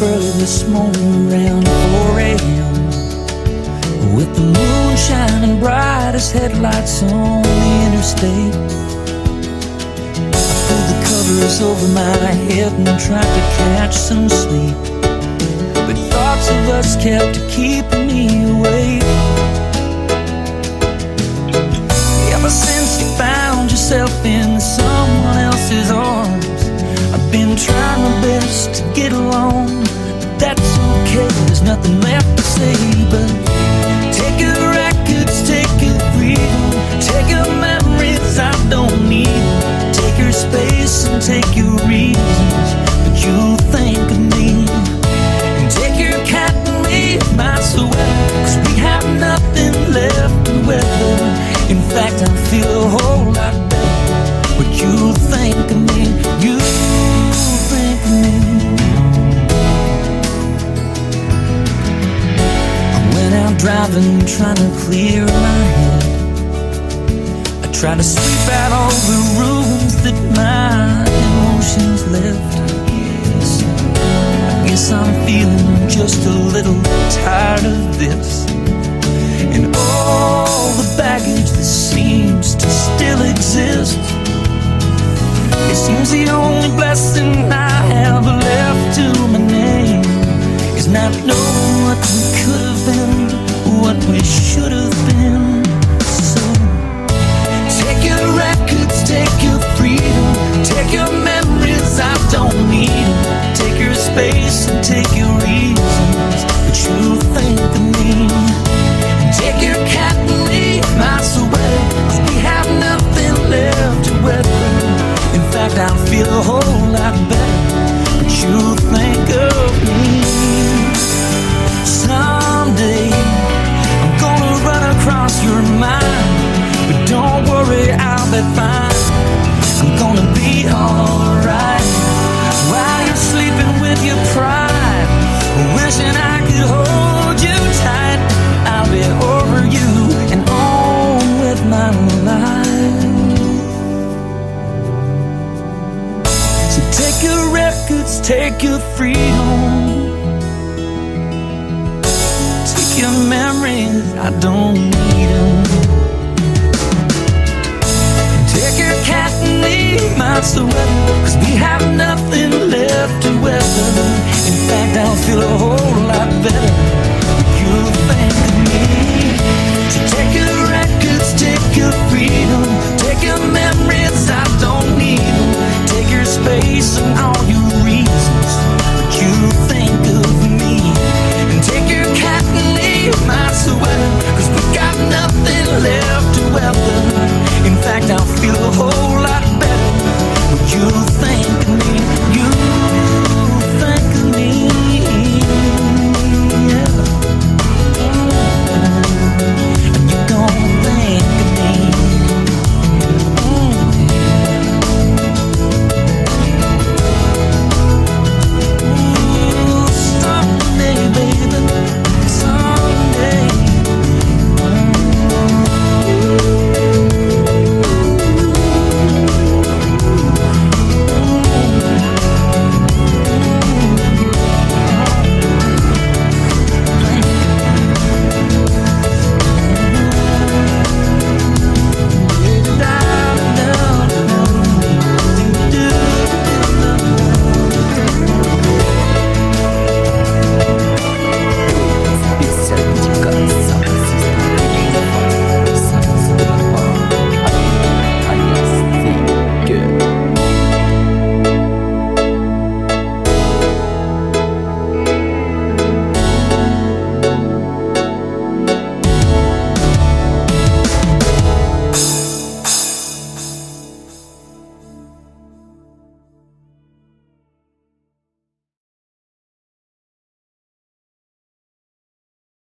morning around 4 a.m. With the moon shining bright as headlights on the interstate. I pulled the covers over my head and tried to catch some sleep. But thoughts of us kept keeping me awake. Driving, trying to clear my head. I try to sweep out all the ruins that my emotions left. I guess I'm feeling just a little tired of this. Take your reasons, but you think of me. Take your cat and leave my sweater, 'cause we have nothing left to weather. In fact, I feel a whole lot better, but you think of me. Someday, I'm gonna run across your mind, but don't worry, I'll be fine. I'm gonna be alright Take your freedom. Take your memories. I don't need them. Take your cat and leave my sweater. Cause we have